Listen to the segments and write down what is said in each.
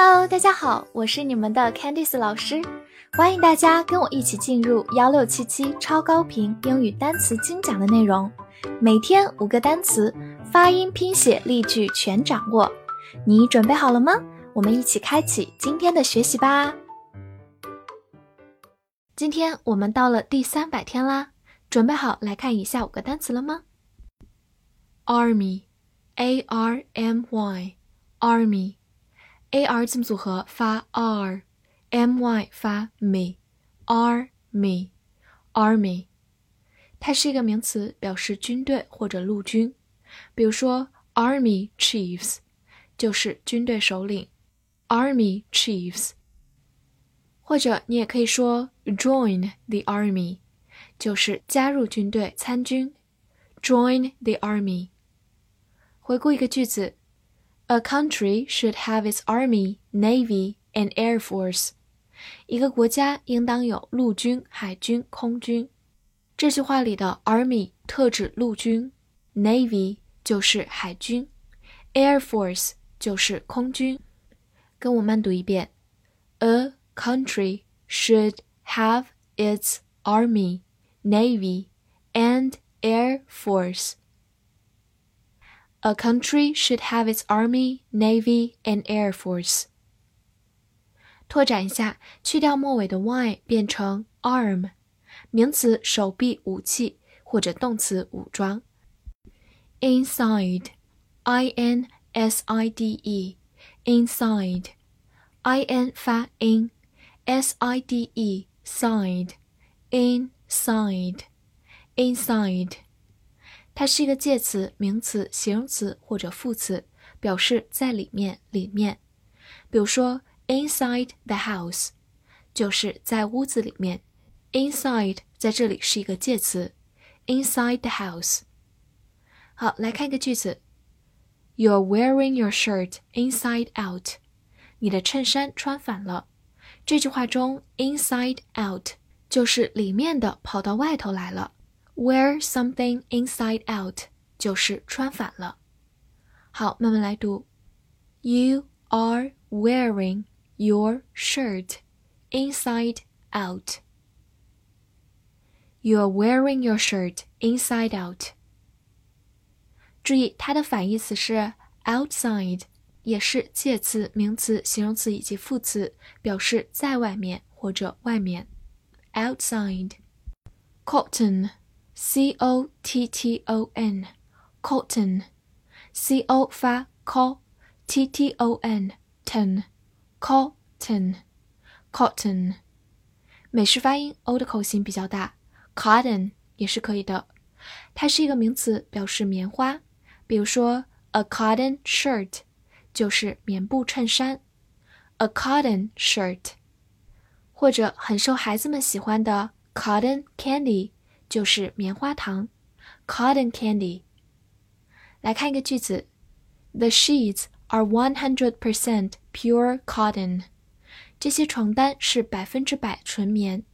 Hello，大家好，我是你们的 Candice 老师，欢迎大家跟我一起进入幺六七七超高频英语单词精讲的内容，每天五个单词，发音、拼写、例句全掌握。你准备好了吗？我们一起开启今天的学习吧。今天我们到了第三百天啦，准备好来看以下五个单词了吗？Army，A R M Y，Army。A r 字母组合发 r，m y 发 me，army，army，它是一个名词，表示军队或者陆军。比如说，army chiefs 就是军队首领，army chiefs。或者你也可以说 join the army，就是加入军队参军，join the army。回顾一个句子。A country should have its army, navy, and air force. 一个国家应当有陆军、海军、空军。这句话里的 army 特指陆军，navy 就是海军，air force 就是空军。跟我慢读一遍：A country should have its army, navy, and air force. A country should have its army, navy, and air force. 拓展一下，去掉末尾的 y，变成 arm，名词手臂、武器或者动词武装。Inside，i n s i d e，inside，i n 发 in，s i d e side，inside，inside。 它是一个介词、名词、形容词或者副词，表示在里面、里面。比如说，inside the house 就是在屋子里面。inside 在这里是一个介词，inside the house。好，来看一个句子：You're wearing your shirt inside out。你的衬衫穿反了。这句话中，inside out 就是里面的跑到外头来了。Wear something inside out 就是穿反了。好，慢慢来读。You are wearing your shirt inside out. You are wearing your shirt inside out. 注意，它的反义词是 outside，也是介词、名词、形容词以及副词，表示在外面或者外面。outside。 cotton。c o t t o n，cotton，c o 发 co，t t o n，ton，cotton，cotton，美式发音 o 的口型比较大，cotton 也是可以的。它是一个名词，表示棉花。比如说，a cotton shirt 就是棉布衬衫，a cotton shirt，或者很受孩子们喜欢的 cotton candy。 就是棉花糖，cotton candy。来看一个句子：The sheets are one hundred percent pure cotton。这些床单是百分之百纯棉。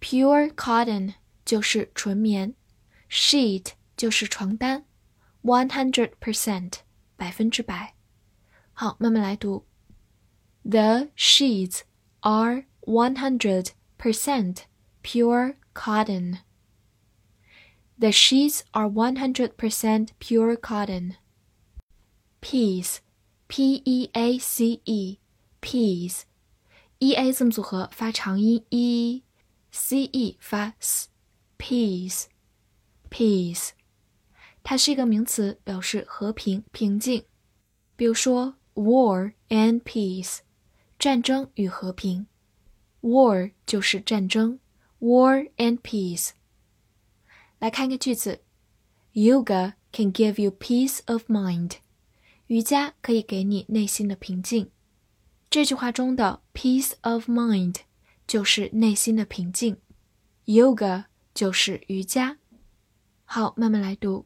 Pure cotton 就是纯棉，sheet 就是床单，one hundred percent 百分之百。好，慢慢来读。The sheets are one hundred percent pure cotton. The sheets are 100% pure cotton. Peace, P-E-A-C-E, peace, E-A 字母组合发长音 e，C-E 发 s，peace, peace，它是一个名词，表示和平、平静。比如说，war and peace，战争与和平。war 就是战争，war and peace。 来看一个句子：Yoga can give you peace of mind。瑜伽可以给你内心的平静。这句话中的 peace of mind 就是内心的平静，yoga 就是瑜伽。好，慢慢来读：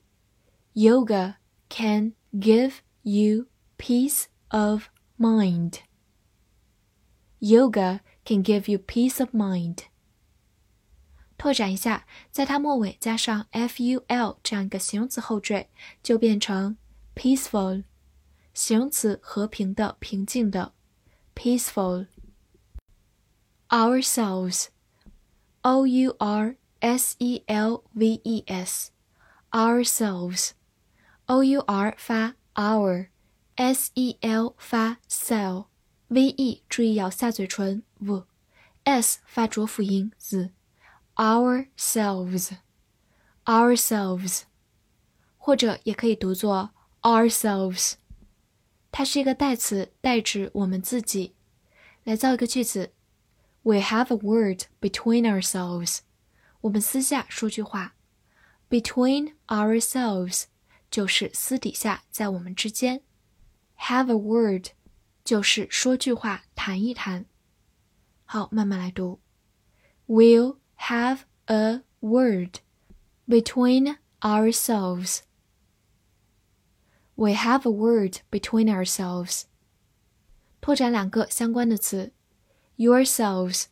Yoga can give you peace of mind. Yoga can give you peace of mind. 拓展一下，在它末尾加上 ful 这样一个形容词后缀，就变成 peaceful，形容词和平的、平静的 peaceful. Ourselves, O U R S E L V E S, ourselves, O U R 发 our，S E L 发 cell，V E 注意咬下嘴唇 v，S 发浊辅音 z z，ourselves，ourselves，或者也可以读作 ourselves。它是一个代词，代指我们自己。来造一个句子：We have a word between ourselves。我们私下说句话。Between ourselves 就是私底下在我们之间。Have a word 就是说句话，谈一谈。好，慢慢来读。We'll have a word between ourselves. We have a word between ourselves. 拓展两个相关的词：yourselves,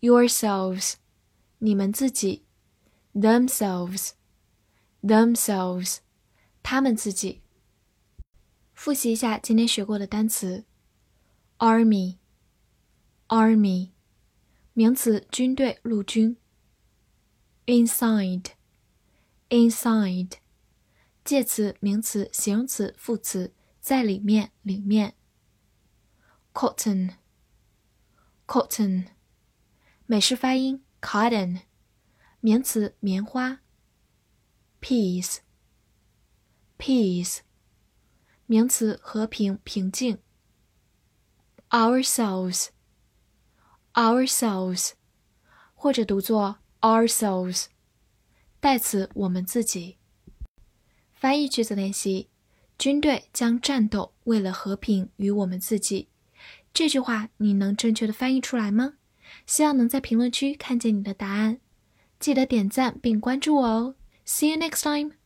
yourselves，你们自己；themselves, themselves，他们自己。复习一下今天学过的单词：army, army， 名词，军队、陆军；inside, inside。介词、名词、形容词、副词，在里面，里面。cotton，cotton，美式发音 cotton，名词，棉花。peace，peace，名词，和平、平静。ourselves ourselves，或者读作 ourselves，代词，我们自己。翻译句子练习：军队将战斗为了和平与我们自己。这句话你能正确的翻译出来吗？希望能在评论区看见你的答案。记得点赞并关注我哦。See you next time.